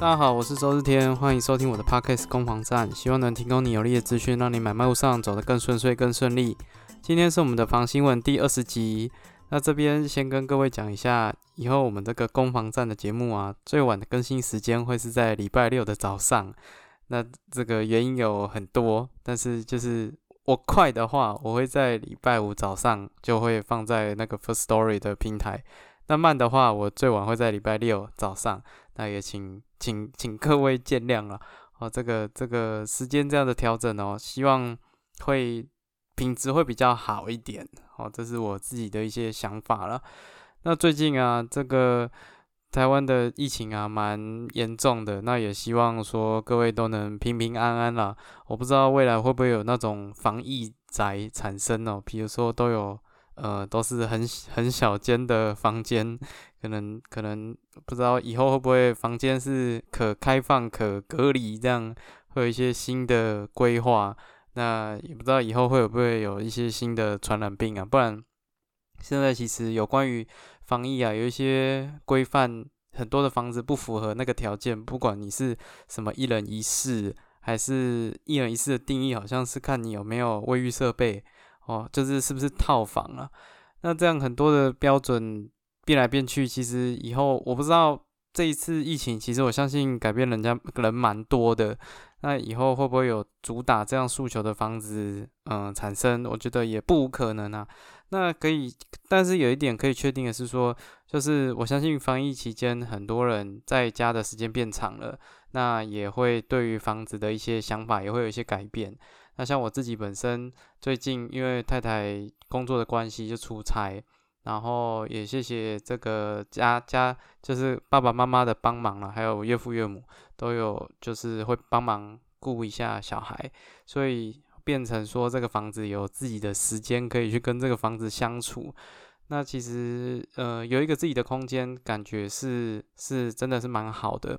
大家好，我是周日天，欢迎收听我的 Podcast 攻防战，希望能提供你有力的资讯，让你买卖路上走得更顺遂、更顺利。今天是我们的房新闻第二十集，那这边先跟各位讲一下，以后我们这个攻防战的节目啊，最晚的更新时间会是在礼拜六的早上。那这个原因有很多，但是就是我快的话，我会在礼拜五早上就会放在那个 First Story 的平台。那慢的话，我最晚会在礼拜六早上。那也请请请各位见谅了。哦，这个这个时间这样的调整哦，希望会品质会比较好一点。哦，这是我自己的一些想法了。那最近啊，这个台湾的疫情啊，蛮严重的。那也希望说各位都能平平安安啦。我不知道未来会不会有那种防疫宅产生哦，比如说都有。呃，都是很很小间的房间，可能可能不知道以后会不会房间是可开放、可隔离，这样会有一些新的规划。那也不知道以后会不会有一些新的传染病啊？不然现在其实有关于防疫啊，有一些规范，很多的房子不符合那个条件。不管你是什么一人一室，还是一人一室的定义，好像是看你有没有卫浴设备。哦，就是是不是套房啊？那这样很多的标准变来变去，其实以后我不知道这一次疫情，其实我相信改变人家人蛮多的。那以后会不会有主打这样诉求的房子，嗯，产生？我觉得也不无可能啊。那可以，但是有一点可以确定的是说，就是我相信防疫期间很多人在家的时间变长了，那也会对于房子的一些想法也会有一些改变。那像我自己本身最近因为太太工作的关系就出差，然后也谢谢这个家家就是爸爸妈妈的帮忙了，还有岳父岳母都有就是会帮忙顾一下小孩，所以变成说这个房子有自己的时间可以去跟这个房子相处。那其实呃有一个自己的空间，感觉是是真的是蛮好的。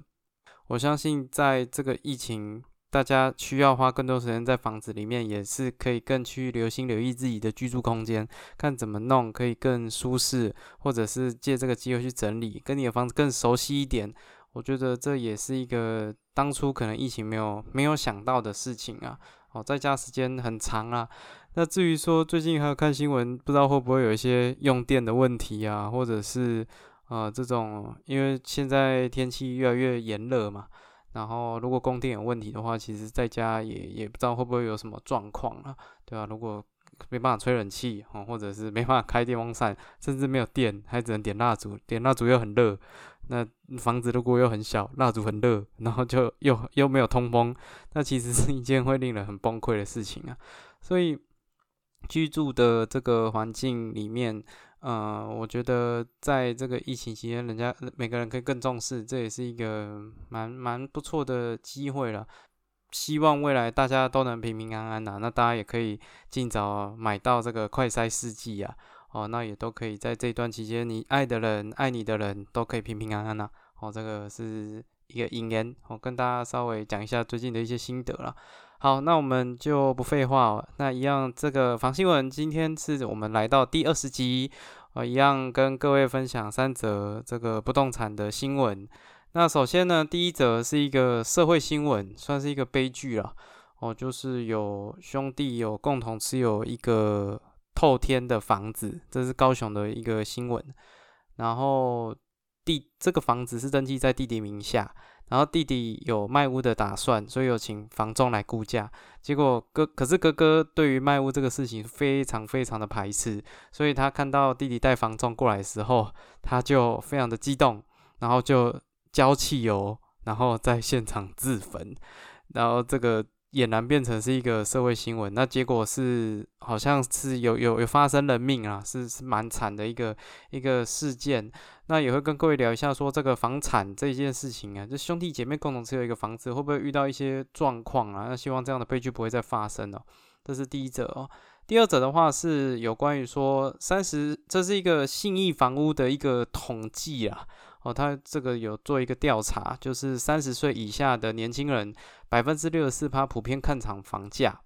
我相信在这个疫情。大家需要花更多时间在房子里面，也是可以更去留心留意自己的居住空间，看怎么弄可以更舒适，或者是借这个机会去整理，跟你的房子更熟悉一点。我觉得这也是一个当初可能疫情没有没有想到的事情啊。哦，在家时间很长啊。那至于说最近还有看新闻，不知道会不会有一些用电的问题啊，或者是呃这种，因为现在天气越来越炎热嘛。然后，如果供电有问题的话，其实在家也也不知道会不会有什么状况啊，对吧？如果没办法吹冷气哦，或者是没办法开电风扇，甚至没有电，还只能点蜡烛，点蜡烛又很热。那房子如果又很小，蜡烛很热，然后就又又没有通风，那其实是一件会令人很崩溃的事情啊。所以居住的这个环境里面。呃，我觉得在这个疫情期间，人家每个人可以更重视，这也是一个蛮蛮不错的机会了。希望未来大家都能平平安安呐，那大家也可以尽早买到这个快筛试剂啊，哦，那也都可以在这段期间，你爱的人、爱你的人都可以平平安安呐。哦，这个是一个引言，我跟大家稍微讲一下最近的一些心得了。好，那我们就不废话了，那一样这个房新闻，今天是我们来到第二十集，呃，一样跟各位分享三则这个不动产的新闻。那首先呢，第一则是一个社会新闻，算是一个悲剧了，哦，就是有兄弟有共同持有一个透天的房子，这是高雄的一个新闻，然后弟这个房子是登记在弟弟名下。然后弟弟有卖屋的打算，所以有请房仲来估价。结果哥可是哥哥对于卖屋这个事情非常非常的排斥，所以他看到弟弟带房仲过来的时候，他就非常的激动，然后就浇汽油，然后在现场自焚，然后这个。俨然变成是一个社会新闻，那结果是好像是有有有发生人命啊，是是蛮惨的一个一个事件。那也会跟各位聊一下，说这个房产这件事情啊，就兄弟姐妹共同持有一个房子，会不会遇到一些状况啊？那希望这样的悲剧不会再发生哦。这是第一则哦。第二则的话是有关于说三十，这是一个信义房屋的一个统计啊。哦，他这个有做一个调查，就是三十岁以下的年轻人，百分之六十四趴普遍看涨房价。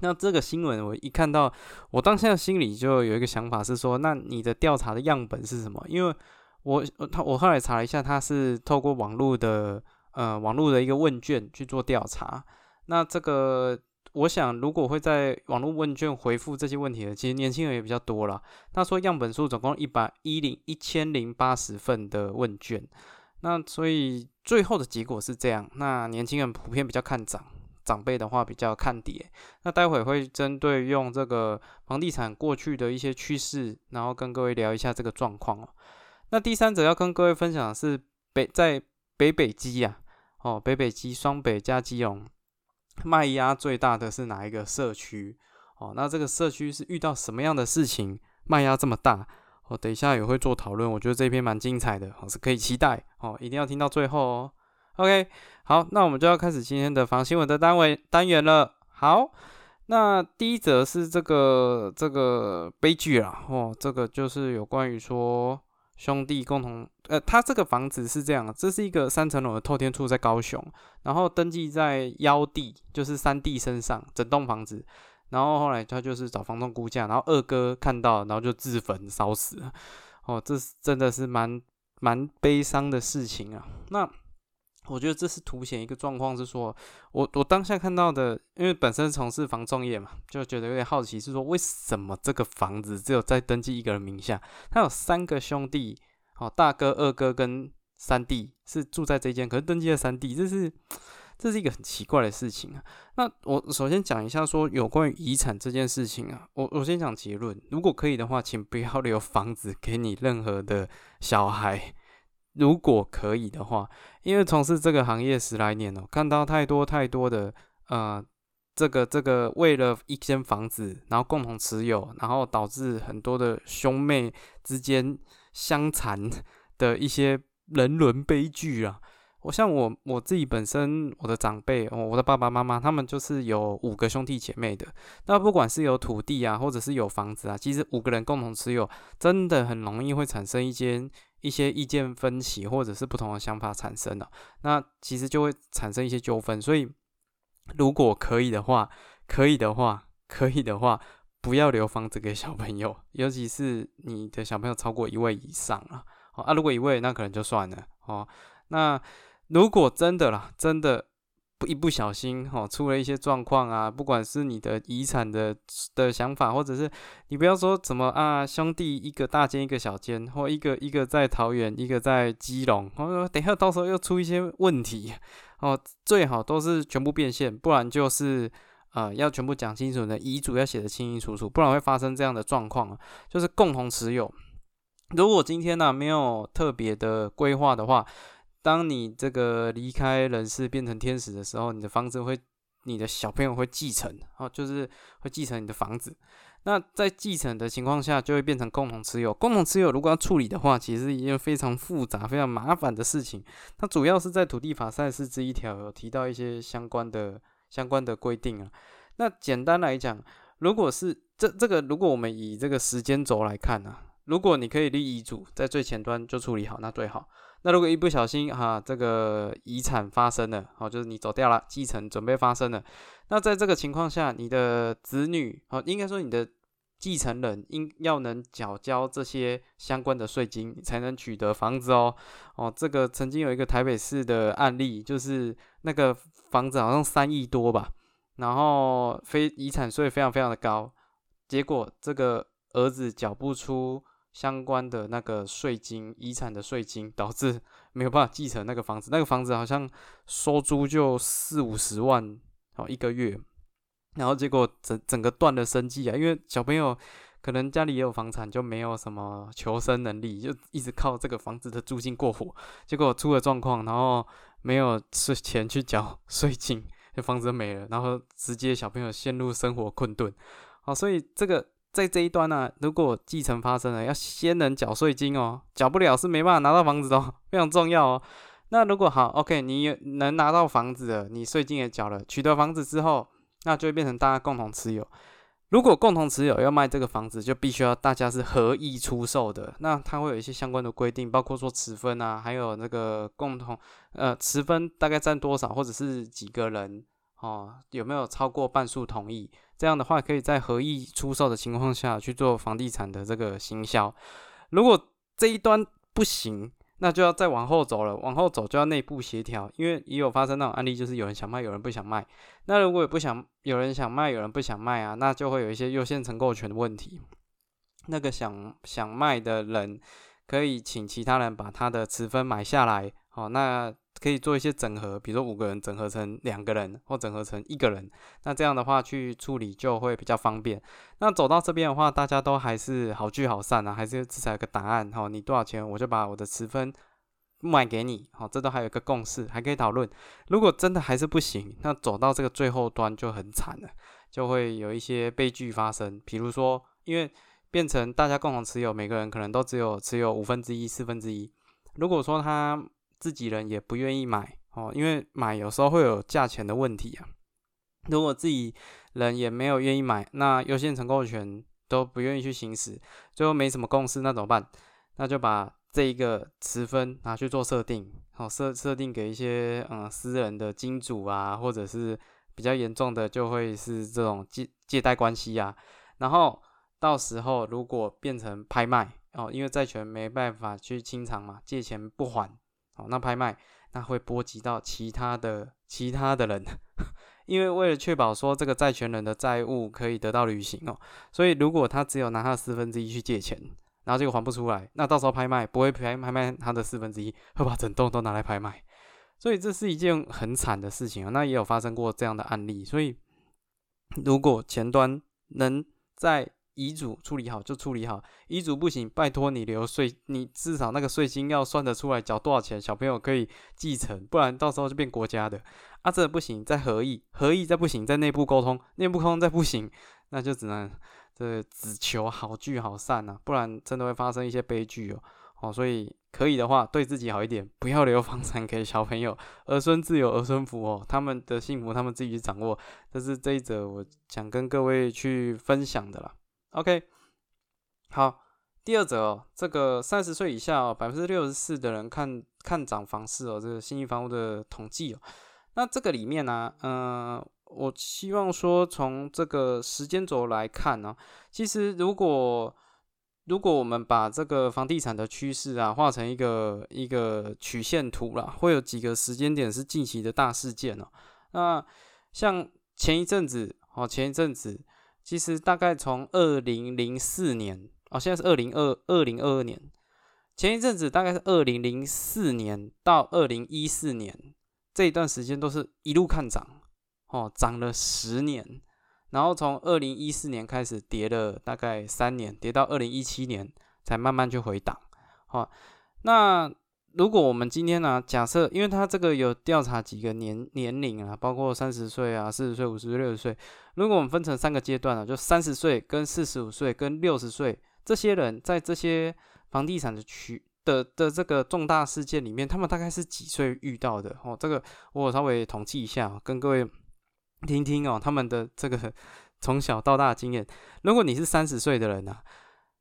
那这个新闻我一看到，我当下心里就有一个想法是说，那你的调查的样本是什么？因为我他我后来查了一下，他是透过网络的呃网络的一个问卷去做调查。那这个我想，如果会在网络问卷回复这些问题的，其实年轻人也比较多了。他说样本数总共一百一零一千零八十份的问卷，那所以最后的结果是这样。那年轻人普遍比较看涨。长辈的话比较看跌，那待会会针对用这个房地产过去的一些趋势，然后跟各位聊一下这个状况哦。那第三者要跟各位分享的是北在北北基呀，哦北北基双北加基隆卖压最大的是哪一个社区？哦，那这个社区是遇到什么样的事情卖压这么大？哦，等一下也会做讨论，我觉得这篇蛮精彩的，哦是可以期待哦，一定要听到最后哦。OK，好，那我们就要开始今天的房新闻的单位单元了。好，那第一则是这个这个悲剧啦，哦，这个就是有关于说兄弟共同，呃，他这个房子是这样，这是一个三层楼的透天处在高雄，然后登记在幺弟，就是三弟身上，整栋房子，然后后来他就是找房东估价，然后二哥看到，然后就自焚烧死了，哦，这是真的是蛮蛮悲伤的事情啊，那。我觉得这是凸显一个状况，是说我我当下看到的，因为本身从事房仲业嘛，就觉得有点好奇，是说为什么这个房子只有在登记一个人名下？他有三个兄弟，哦，大哥、二哥跟三弟是住在这间，可是登记了三弟，这是这是一个很奇怪的事情啊。那我首先讲一下说有关于遗产这件事情啊，我我先讲结论，如果可以的话，请不要留房子给你任何的小孩。如果可以的话，因为从事这个行业十来年了，看到太多太多的呃，这个这个为了一间房子，然后共同持有，然后导致很多的兄妹之间相残的一些人伦悲剧啊。我像我我自己本身，我的长辈，我的爸爸妈妈，他们就是有五个兄弟姐妹的。那不管是有土地啊，或者是有房子啊，其实五个人共同持有，真的很容易会产生一间。一些意见分歧，或者是不同的想法产生了，那其实就会产生一些纠纷。所以，如果可以的话，可以的话，可以的话，不要留房子给小朋友，尤其是你的小朋友超过一位以上了。啊，如果一位，那可能就算了。哦，那如果真的啦，真的不。一不小心，哈，出了一些状况啊，不管是你的遗产的的想法，或者是你不要说怎么啊，兄弟一个大间一个小间，或一个一个在桃园，一个在基隆，哦，等下到时候又出一些问题，哦，最好都是全部变现，不然就是呃要全部讲清楚的遗嘱要写的清清楚楚，不然会发生这样的状况，就是共同持有。如果今天呢没有特别的规划的话。当你这个离开人世变成天使的时候，你的房子会，你的小朋友会继承，哦，就是会继承你的房子。那在继承的情况下，就会变成共同持有。共同持有如果要处理的话，其实一件非常复杂、非常麻烦的事情。它主要是在土地法赛事这一条有提到一些相关的相关的规定啊。那简单来讲，如果是这这个，如果我们以这个时间轴来看呢，如果你可以立遗嘱，在最前端就处理好，那最好。那如果一不小心哈，这个遗产发生了，哦，就是你走掉了，继承准备发生了，那在这个情况下，你的子女，哦，应该说你的继承人应要能缴交这些相关的税金，才能取得房子哦，哦，这个曾经有一个台北市的案例，就是那个房子好像三亿多吧，然后非遗产税非常非常的高，结果这个儿子缴不出。相关的那个税金、遗产的税金，导致 没有办法继承那个房子。那个房子好像收租就四五十万哦一个月，然后结果整整个断了生计啊！因为小朋友可能家里也有房产，就没有什么求生能力，就一直靠这个房子的租金过活。结果出了状况，然后没有是钱去缴 税金，这房子没了，然后直接小朋友陷入生活困顿。好，所以这个。在这一端呢，如果继承发生了，要先能缴税金哦，缴不了是没办法拿到房子的，非常重要哦。那如果好，OK，你能拿到房子了，你税金也缴了，取得房子之后，那就会变成大家共同持有。如果共同持有要卖这个房子，就必须要大家是合意出售的。那它会有一些相关的规定，包括说持分啊，还有那个共同呃持分大概占多少，或者是几个人哦，有没有超过半数同意？这样的话，可以在合意出售的情况下去做房地产的这个行销。如果这一端不行，那就要再往后走了，往后走就要内部协调，因为也有发生那种案例，就是有人想卖，有人不想卖。那如果也不想，有人想卖，有人不想卖啊，那就会有一些优先承购权的问题。那个想想卖的人可以请其他人把他的持分买下来，好，那可以做一些整合，比如说五个人整合成两个人，或整合成一个人，那这样的话去处理就会比较方便。那走到这边的话，大家都还是好聚好散啊，还是至少有个答案，哈，你多少钱我就把我的持分卖给你，好，这都还有一个共识，还可以讨论。如果真的还是不行，那走到这个最后端就很惨了，就会有一些悲剧发生，比如说因为。变成大家共同持有，每个人可能都只有持有五分之一、四分之一。如果说他自己人也不愿意买哦，因为买有时候会有价钱的问题啊。如果自己人也没有愿意买，那优先承购权都不愿意去行使，最后没什么共识，那怎么办？那就把这一个持分拿去做设定，好设设定给一些嗯私人的金主啊，或者是比较严重的就会是这种借借贷关系啊，然后。到时候如果变成拍卖哦，因为债权没办法去清偿嘛，借钱不还哦，那拍卖那会波及到其他的其他的人，因为为了确保说这个债权人的债务可以得到履行哦，所以如果他只有拿他的四分之一去借钱，然后这个还不出来，那到时候拍卖不会拍拍卖他的四分之一，会把整栋都拿来拍卖，所以这是一件很惨的事情啊。那也有发生过这样的案例，所以如果前端能在遗嘱处理好就处理好，遗嘱不行，拜托你留税，你至少那个税金要算得出来，缴多少钱，小朋友可以继承，不然到时候就变国家的。啊，这不行，再合议，合议再不行，在内部沟通，内部沟通再不行，那就只能这只求好聚好散啊，不然真的会发生一些悲剧哦。哦，所以可以的话，对自己好一点，不要留房产给小朋友，儿孙自有儿孙福哦，他们的幸福他们自己去掌握。这是这一则我想跟各位去分享的啦。OK，好，第二则哦，这个三十岁以下哦，百分之六十四的人看看涨房市哦，这个新亿房屋的统计哦，那这个里面呢，嗯，我希望说从这个时间轴来看呢，其实如果如果我们把这个房地产的趋势啊画成一个一个曲线图啦，会有几个时间点是近期的大事件哦，那像前一阵子哦，前一阵子。其实大概从二零零四年哦，现在是二零二二零二二年，前一阵子大概是二零零四年到二零一四年这一段时间都是一路看涨哦，涨了十年，然后从二零一四年开始跌了大概三年，跌到二零一七年才慢慢去回档，好，那。如果我们今天呢，假设，因为他这个有调查几个年年龄啊，包括三十岁啊、四十岁、五十岁、六十岁。如果我们分成三个阶段啊，就三十岁、跟四十五岁、跟六十岁，这些人在这些房地产的区的的这个重大事件里面，他们大概是几岁遇到的？哦，这个我稍微统计一下，跟各位听听哦，他们的这个 从小到大经验。如果你是三十岁的人呢，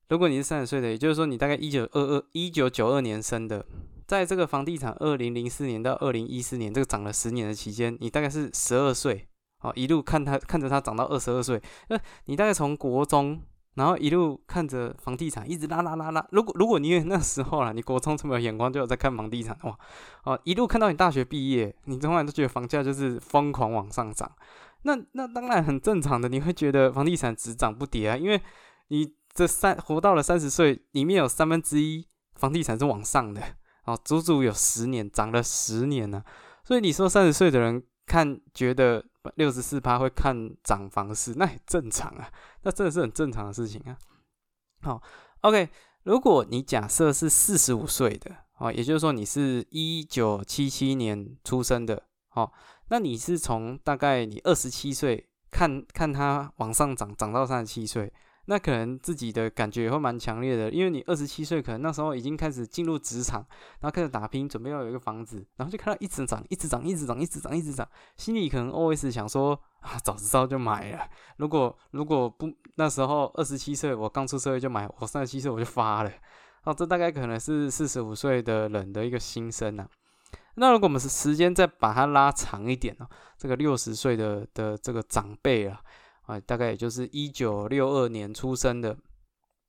如果你是三十岁的，也就是说你大概一九二二一九九二年生的。在这个房地产二零零四年到二零一四年这个涨了十年的期间，你大概是十二岁，哦，一路看它看着它涨到二十二岁，那你大概从国中，然后一路看着房地产一直拉拉拉拉。如果如果你那时候啊，你国中这么有眼光，就有在看房地产哇，哦，一路看到你大学毕业，你从来都觉得房价就是疯狂往上涨，那那当然很正常的，你会觉得房地产只涨不跌啊，因为你这三活到了三十岁，里面有三分之一房地产是往上的。哦，足足有十年，涨了十年呢。所以你说三十岁的人看觉得六十四趴会看涨房市，那也正常啊，那真的是很正常的事情啊。好，OK，如果你假设是四十五岁的，哦，也就是说你是一九七七年出生的，哦，那你是从大概你二十七岁看看它往上涨，涨到三十七岁。那可能自己的感觉也会蛮强烈的，因为你二十七岁，可能那时候已经开始进入职场，然后开始打拼，准备要有一个房子，然后就看到一直涨，一直涨，一直涨，一直涨，一直涨，心里可能 always 想说啊，早知道就买了。如果如果不那时候二十七岁，我刚出社会就买，我三十七岁我就发了。哦，这大概可能是四十五岁的人的一个心声呐。那如果我们是时间再把它拉长一点呢，这个六十岁的的这个长辈啊。啊，大概也就是一九六二年出生的，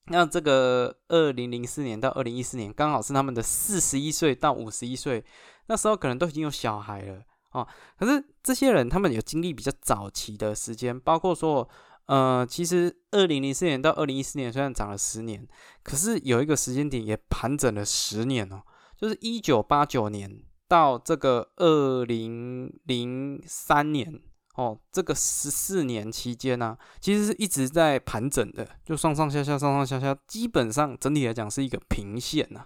那这个二零零四年到二零一四年，刚好是他们的四十一岁到五十一岁，那时候可能都已经有小孩了哦。可是这些人他们有经历比较早期的时间，包括说，呃，其实二零零四年到二零一四年虽然涨了十年，可是有一个时间点也盘整了十年哦，就是一九八九年到这个二零零三年。哦，这个十四年期间呢，其实是一直在盘整的，就上上下下，上上下下，基本上整体来讲是一个平线呐，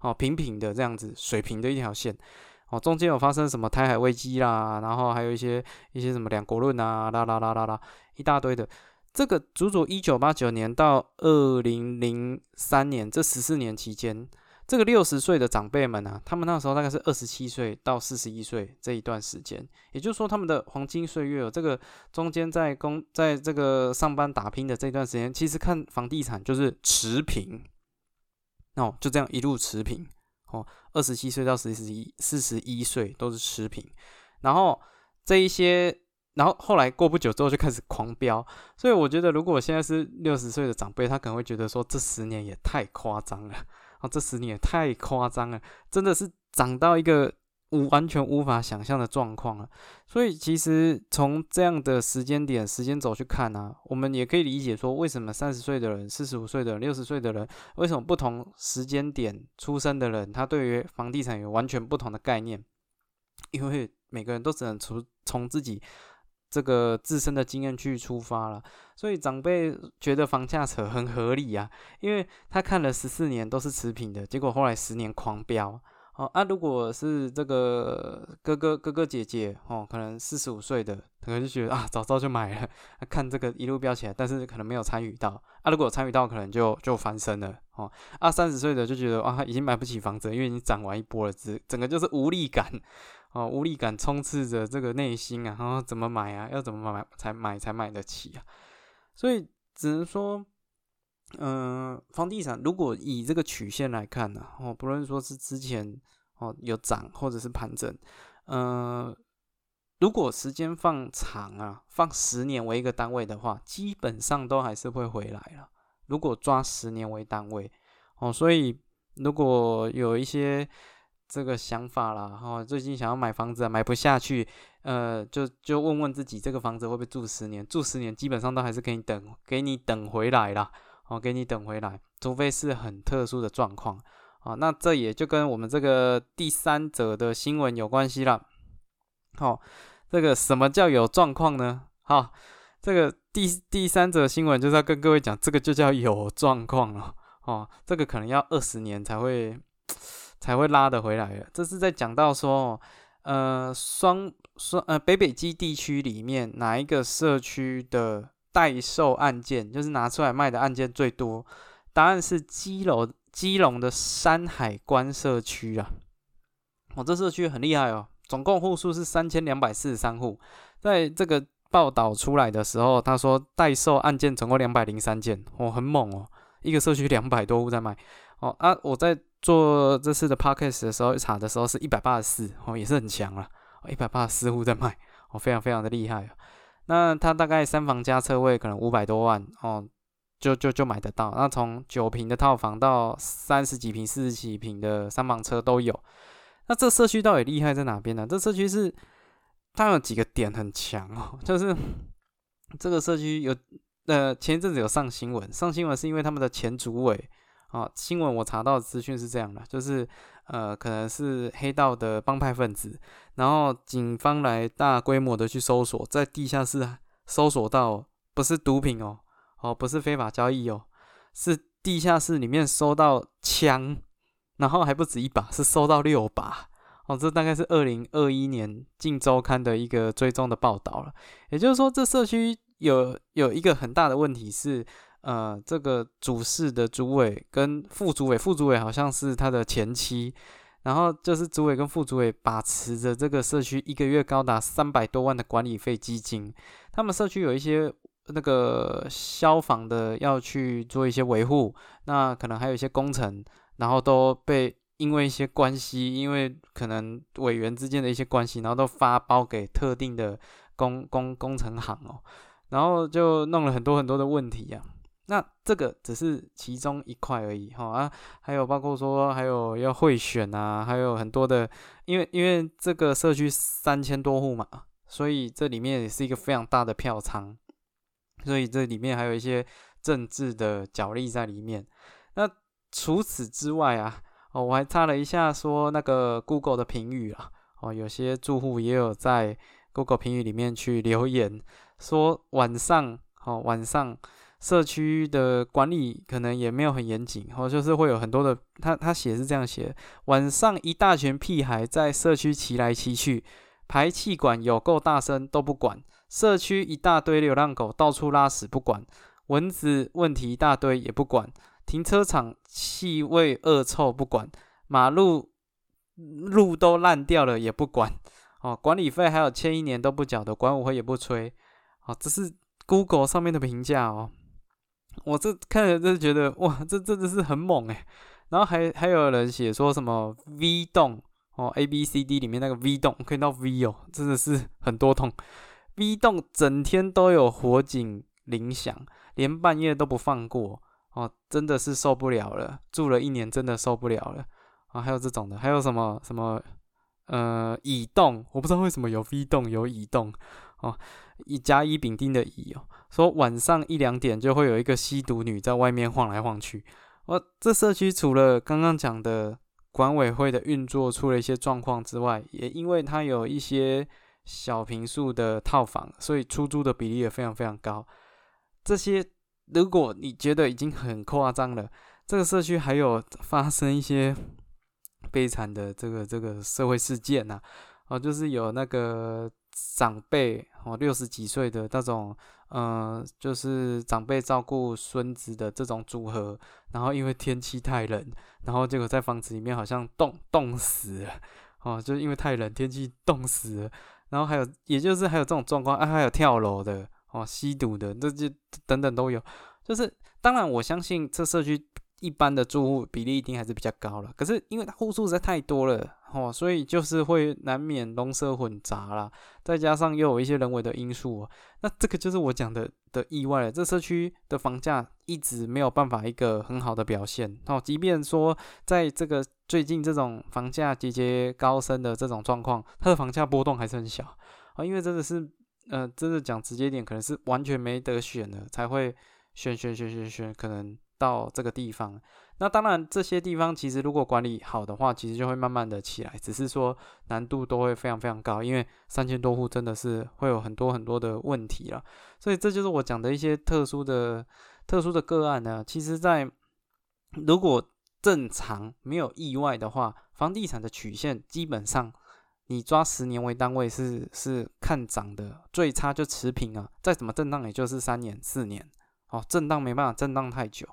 哦，平平的这样子，水平的一条线。哦，中间有发生什么台海危机啦，然后还有一些一些什么两国论啊，啦啦啦啦啦，一大堆的。这个足足一九八九年到二零零三年这十四年期间。这个六十岁的长辈们呢，他们那时候大概是二十七岁到四十一岁这一段时间，也就是说他们的黄金岁月哦。这个中间在工在这个上班打拼的这段时间，其实看房地产就是持平，哦，就这样一路持平，哦，二十七岁到四十一四十一岁都是持平，然后这一些，然后后来过不久之后就开始狂飙，所以我觉得如果我现在是六十岁的长辈，他可能会觉得说这十年也太夸张了。啊，这十年也太夸张了，真的是涨到一个无完全无法想象的状况了。所以其实从这样的时间点、时间轴去看呢，我们也可以理解说，为什么三十岁的人、四十五岁的人、六十岁的人，为什么不同时间点出生的人，他对于房地产有完全不同的概念？因为每个人都只能从从自己。这个自身的经验去出发了，所以长辈觉得房价扯很合理啊，因为他看了十四年都是持平的，结果后来十年狂飙。哦，啊，如果是这个哥哥哥哥姐姐哦，可能四十五岁的，可能就觉得啊，早早就买了，看这个一路飙起来，但是可能没有参与到。啊，如果参与到，可能就就翻身了。哦，啊，三十岁的就觉得啊，已经买不起房子，因为你涨完一波了，整整个就是无力感。哦，无力感充斥着这个内心啊，然后怎么买啊？要怎么买才买才买得起啊？所以只能说，嗯，房地产如果以这个曲线来看呢，哦，不论说是之前哦有涨或者是盘整，嗯，如果时间放长啊，放十年为一个单位的话，基本上都还是会回来了。如果抓十年为单位，哦，所以如果有一些。这个想法啦，哈，最近想要买房子买不下去，呃，就就问问自己，这个房子会不会住十年？住十年基本上都还是给你等，给你等回来啦，哦，给你等回来，除非是很特殊的状况，啊，那这也就跟我们这个第三者的新闻有关系了。好，这个什么叫有状况呢？好，这个第第三者新闻就是要跟各位讲，这个就叫有状况了，哦，这个可能要二十年才会。才会拉得回来的。这是在讲到说，呃，双双呃北北基地区里面哪一个社区的代售案件，就是拿出来卖的案件最多？答案是基隆基隆的山海关社区啊。哦，这社区很厉害哦，总共户数是三千两百四十三户。在这个报道出来的时候，他说代售案件总共两百零三件，哦，很猛哦，一个社区两百多户在卖。哦啊，我在。做这次的 podcast 的时候，查的时候是一百八十四哦，也是很强了，一百八十四户在卖哦，非常非常的厉害。那他大概三房加车位，可能五百多万哦，就就就买得到。那从九平的套房到三十几平、四十几平的三房车都有。那这社区到底厉害在哪边呢？这社区是它有几个点很强哦，就是这个社区有呃前一阵子有上新闻，上新闻是因为他们的前主委。啊，新闻我查到资讯是这样的，就是呃，可能是黑道的帮派分子，然后警方来大规模的去搜索，在地下室搜索到不是毒品哦，哦，不是非法交易哦，是地下室里面搜到枪，然后还不止一把，是搜到六把哦，这大概是二零二一年《镜周刊》的一个追踪的报道了，也就是说，这社区有有一个很大的问题是。呃，这个主事的主委跟副主委，副主委好像是他的前妻，然后就是主委跟副主委把持着这个社区一个月高达三百多万的管理费基金。他们社区有一些那个消防的要去做一些维护，那可能还有一些工程，然后都被因为一些关系，因为可能委员之间的一些关系，然后都发包给特定的工工工程行哦，然后就弄了很多很多的问题呀。那这个只是其中一块而已哈啊，还有包括说还有要会选啊，还有很多的，因为因为这个社区三千多户嘛，所以这里面也是一个非常大的票仓，所以这里面还有一些政治的角力在里面。那除此之外啊，哦，我还查了一下说那个 Google 的评语啊，哦，有些住户也有在 Google 评语里面去留言说晚上，哦，晚上。社区的管理可能也没有很严谨，或就是会有很多的，他他写是这样写：晚上一大群屁孩在社区骑来骑去，排气管有够大声都不管；社区一大堆流浪狗到处拉屎不管，蚊子问题一大堆也不管，停车场气味恶臭不管，马路路都烂掉了也不管。哦，管理费还有欠一年都不缴的，管委会也不催。哦，这是 Google 上面的评价哦。我这看着就觉得哇，这真的是很猛诶。然后还还有人写说什么 V 栋哦，A B C D 里面那个 V 栋可以到 V 哦，真的是很多栋。V 栋整天都有火警铃响，连半夜都不放过哦，真的是受不了了。住了一年真的受不了了啊！还有这种的，还有什么什么呃乙栋，我不知道为什么有 V 栋有乙栋哦，一加一丙丁的乙哦。说晚上一两点就会有一个吸毒女在外面晃来晃去。哦，这社区除了刚刚讲的管委会的运作出了一些状况之外，也因为它有一些小平数的套房，所以出租的比例也非常非常高。这些如果你觉得已经很夸张了，这个社区还有发生一些 悲惨的这个这个社会事件呐。哦，就是有那个长辈哦，六十几岁的那种。嗯，就是长辈照顾孙子的这种组合，然后因为天气太冷，然后结果在房子里面好像冻冻死了，哦，就是因为太冷，天气冻死了。然后还有，也就是还有这种状况啊，还有跳楼的，哦，吸毒的，这些等等都有。就是当然，我相信这社区。一般的住户比例一定还是比较高了，可是因为它户数实在太多了哦，所以就是会难免龙蛇混杂啦，再加上又有一些人为的因素，那这个就是我讲的的意外了。这社区的房价一直没有办法一个很好的表现哦，即便说在这个最近这种房价节节高升的这种状况，它的房价波动还是很小啊，因为真的是呃，真的讲直接点，可能是完全没得选了才会选选选选选，可能。到这个地方，那当然这些地方其实如果管理好的话，其实就会慢慢的起来，只是说难度都会非常非常高，因为三千多户真的是会有很多很多的问题了，所以这就是我讲的一些特殊的特殊的个案呢。其实，在如果正常没有意外的话，房地产的曲线基本上你抓十年为单位是是看涨的，最差就持平啊，再怎么震荡也就是三年四年。哦，震荡没办法震荡太久，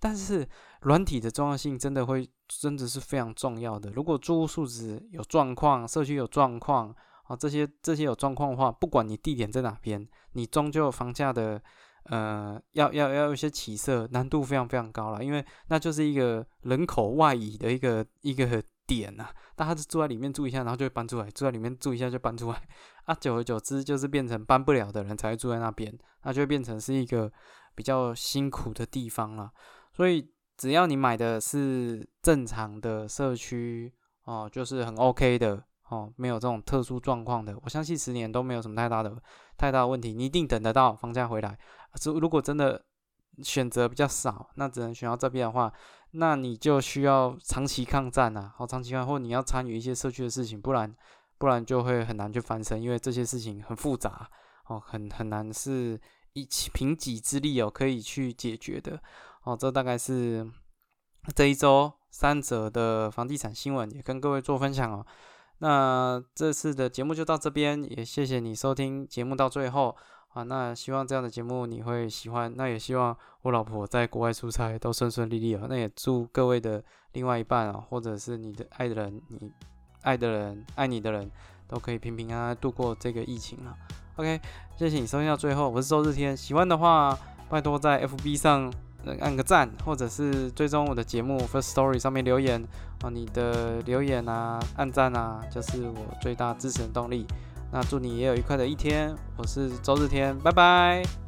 但是软体的重要性真的会真的是非常重要的。如果住户素质有状况，社区有状况，啊，这些这些有状况的话，不管你地点在哪边，你终究房价的呃要要要有一些起色，难度非常非常高了，因为那就是一个人口外移的一个一个点呐，大家就住在里面住一下，然后就会搬出来，住在里面住一下就搬出来，啊，久而久之就是变成搬不了的人才会住在那边，那就会变成是一个。比较辛苦的地方了，所以只要你买的是正常的社区哦，就是很 OK 的哦，没有这种特殊状况的，我相信十年都没有什么太大的太大的问题，你一定等得到房价回来。如如果真的选择比较少，那只能选到这边的话，那你就需要长期抗战啊，好长期抗，或你要参与一些社区的事情，不然不然就会很难去翻身，因为这些事情很复杂哦，很很难是。一起凭己之力哦，可以去解决的哦。这大概是这一周三则的房地产新闻，也跟各位做分享哦。那这次的节目就到这边，也谢谢你收听节目到最后啊。那希望这样的节目你会喜欢，那也希望我老婆在国外出差都顺顺利利哦。那也祝各位的另外一半啊，或者是你的爱的人，你爱的人，爱你的人，都可以平平安安度过这个疫情了。OK，谢谢你收听到最后，我是周日天。喜欢的话，拜托在 FB 上按个赞，或者是追踪我的节目 First Story 上面留言啊，你的留言啊、按赞啊，就是我最大支持的动力。那祝你也有愉快的一天，我是周日天，拜拜。